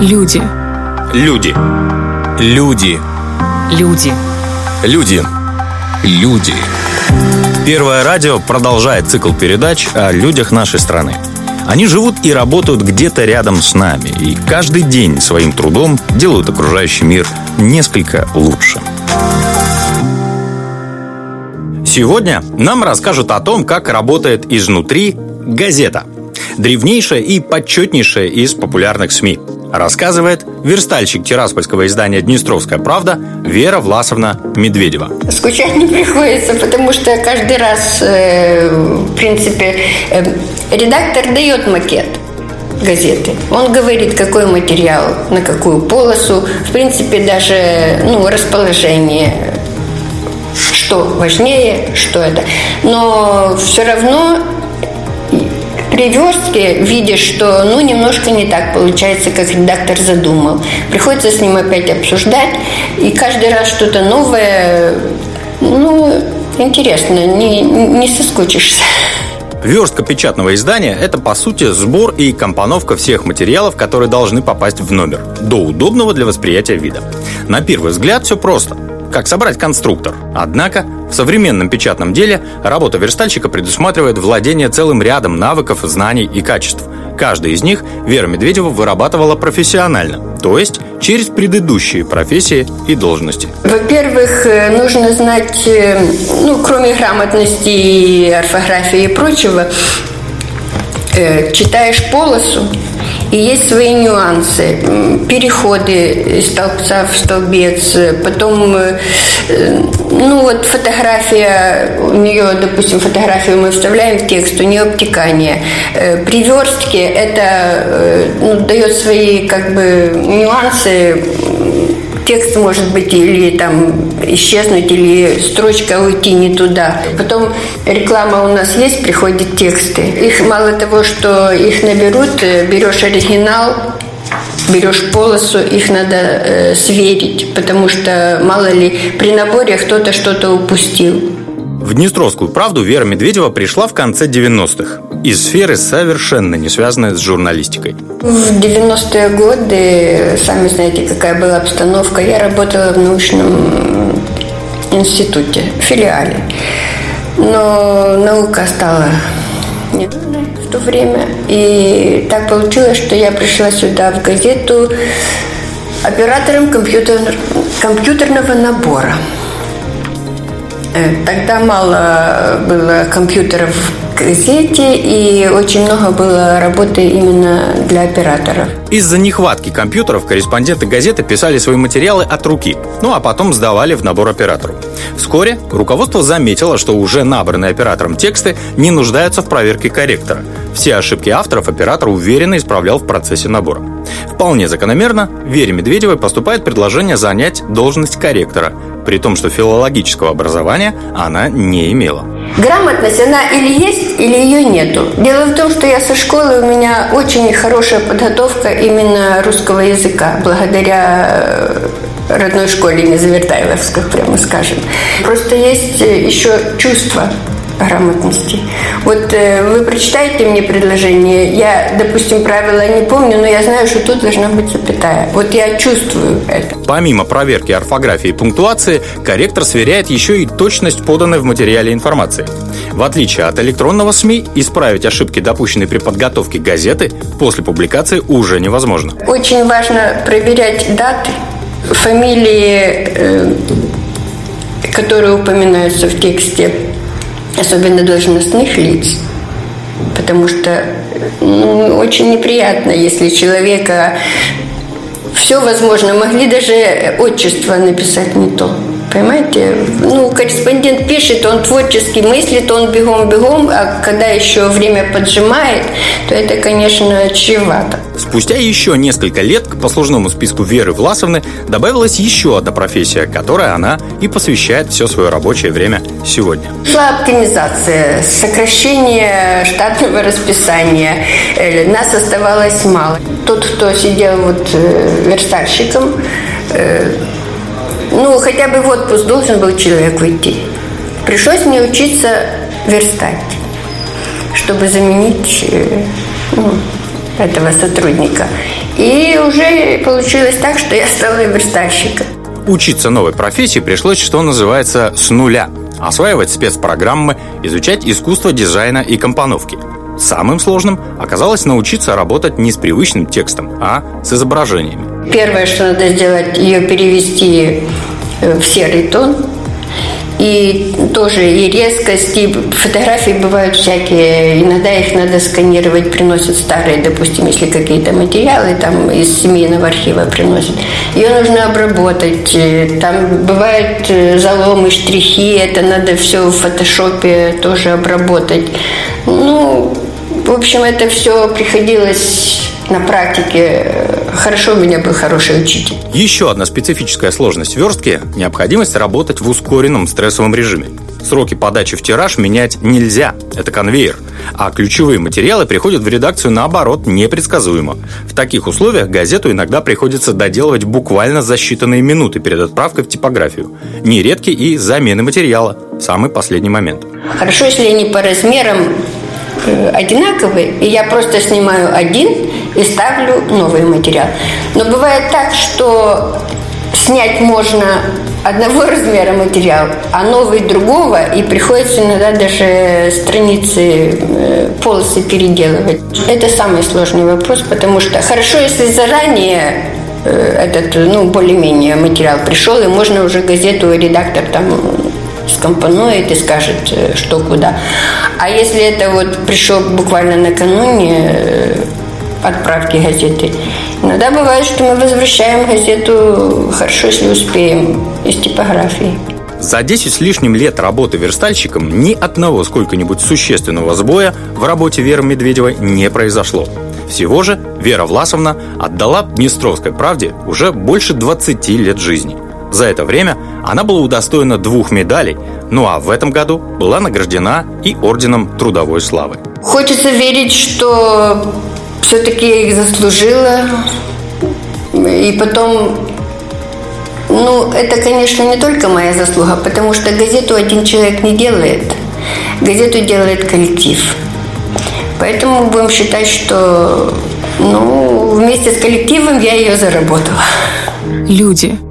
Люди. Люди. Люди. Люди. Люди. Люди. Первое радио продолжает цикл передач о людях нашей страны. Они живут и работают где-то рядом с нами, и каждый день своим трудом делают окружающий мир несколько лучше. Сегодня нам расскажут о том, как работает изнутри газета. Древнейшая и почетнейшая из популярных СМИ. Рассказывает верстальщик тираспольского издания «Днестровская правда» Вера Власовна Медведева. Скучать не приходится, потому что каждый раз, э, в принципе, э, редактор дает макет газеты. Он говорит, какой материал, на какую полосу, в принципе, даже ну, расположение, что важнее, что это. Но все равно при верстке видишь, что ну немножко не так получается, как редактор задумал. Приходится с ним опять обсуждать, и каждый раз что-то новое, ну, интересно, не, не соскучишься. Верстка печатного издания – это, по сути, сбор и компоновка всех материалов, которые должны попасть в номер, до удобного для восприятия вида. На первый взгляд все просто – как собрать конструктор. Однако в современном печатном деле работа верстальщика предусматривает владение целым рядом навыков, знаний и качеств. Каждый из них Вера Медведева вырабатывала профессионально, то есть через предыдущие профессии и должности. Во-первых, э, нужно знать, э, ну, кроме грамотности и орфографии и прочего, э, читаешь полосу, и есть свои нюансы. Переходы из столбца в столбец. Потом, э, ну вот фотография, у нее, допустим, фотографию мы вставляем в текст, у нее обтекание. Э, при верстке это э, ну, дает свои как бы нюансы текст может быть или там исчезнуть, или строчка уйти не туда. Потом реклама у нас есть, приходят тексты. Их мало того, что их наберут, э, берешь оригинал, берешь полосу, их надо э, сверить, потому что мало ли при наборе кто-то что-то упустил. В Днестровскую правду Вера Медведева пришла в конце 90-х из сферы, совершенно не связанной с журналистикой. В 90-е годы, сами знаете, какая была обстановка, я работала в научном институте, филиале. Но наука стала не нужной в то время. И так получилось, что я пришла сюда в газету оператором компьютер, компьютерного набора. Э, тогда мало было компьютеров в газете, и очень много было работы именно для операторов. Из-за нехватки компьютеров корреспонденты газеты писали свои материалы от руки, ну а потом сдавали в набор оператору. Вскоре руководство заметило, что уже набранные оператором тексты не нуждаются в проверке корректора. Все ошибки авторов оператор уверенно исправлял в процессе набора. Вполне закономерно Вере Медведевой поступает предложение занять должность корректора, при том, что филологического образования она не имела. Грамотность, она или есть, или ее нету. Дело в том, что я со школы, у меня очень хорошая подготовка именно русского языка, благодаря э, родной школе Незавертайловской, прямо скажем. Просто есть э, еще чувство грамотности. Вот э, вы прочитаете мне предложение, я, допустим, правила не помню, но я знаю, что тут должна быть запятая. Вот я чувствую это. Помимо проверки орфографии и пунктуации, корректор сверяет еще и точность поданной в материале информации. В отличие от электронного СМИ, исправить ошибки, допущенные при подготовке газеты, после публикации уже невозможно. Очень важно проверять даты, фамилии, э, которые упоминаются в тексте особенно должностных лиц, потому что ну, очень неприятно, если человека все возможно, могли даже отчество написать не то. Понимаете? Ну, корреспондент пишет, он творчески мыслит, он бегом-бегом, а когда еще время поджимает, то это, конечно, чревато. Спустя еще несколько лет к послужному списку Веры Власовны добавилась еще одна профессия, которой она и посвящает все свое рабочее время сегодня. Шла оптимизация, сокращение штатного расписания. Э, нас оставалось мало. Тот, кто сидел вот э, верстальщиком, э, ну, хотя бы в отпуск должен был человек уйти. Пришлось мне учиться верстать, чтобы заменить э, ну, этого сотрудника. И уже получилось так, что я стала верстальщиком. Учиться новой профессии пришлось, что называется, с нуля. Осваивать спецпрограммы, изучать искусство дизайна и компоновки. Самым сложным оказалось научиться работать не с привычным текстом, а с изображениями. Первое, что надо сделать, ее перевести э, в серый тон, и тоже и резкость, и фотографии бывают всякие. Иногда их надо сканировать, приносят старые, допустим, если какие-то материалы там из семейного архива приносят. Ее нужно обработать. Там бывают э, заломы, штрихи, это надо все в фотошопе тоже обработать. Ну, в общем, это все приходилось на практике. Хорошо у меня был хороший учитель. Еще одна специфическая сложность верстки – необходимость работать в ускоренном стрессовом режиме. Сроки подачи в тираж менять нельзя, это конвейер, а ключевые материалы приходят в редакцию наоборот непредсказуемо. В таких условиях газету иногда приходится доделывать буквально за считанные минуты перед отправкой в типографию. Нередки и замены материала в самый последний момент. Хорошо, если они по размерам одинаковые, и я просто снимаю один и ставлю новый материал. Но бывает так, что снять можно одного размера материал, а новый другого, и приходится иногда даже страницы, э, полосы переделывать. Это самый сложный вопрос, потому что хорошо, если заранее э, этот, ну, более-менее материал пришел, и можно уже газету, редактор там скомпонует и скажет, э, что куда. А если это вот пришел буквально накануне, отправки газеты. Иногда бывает, что мы возвращаем газету хорошо, если успеем, из типографии. За 10 с лишним лет работы верстальщиком ни одного сколько-нибудь существенного сбоя в работе Веры Медведевой не произошло. Всего же Вера Власовна отдала Днестровской правде уже больше 20 лет жизни. За это время она была удостоена двух медалей, ну а в этом году была награждена и Орденом Трудовой Славы. Хочется верить, что все-таки я их заслужила. И потом, ну, это, конечно, не только моя заслуга, потому что газету один человек не делает. Газету делает коллектив. Поэтому будем считать, что ну, вместе с коллективом я ее заработала. Люди –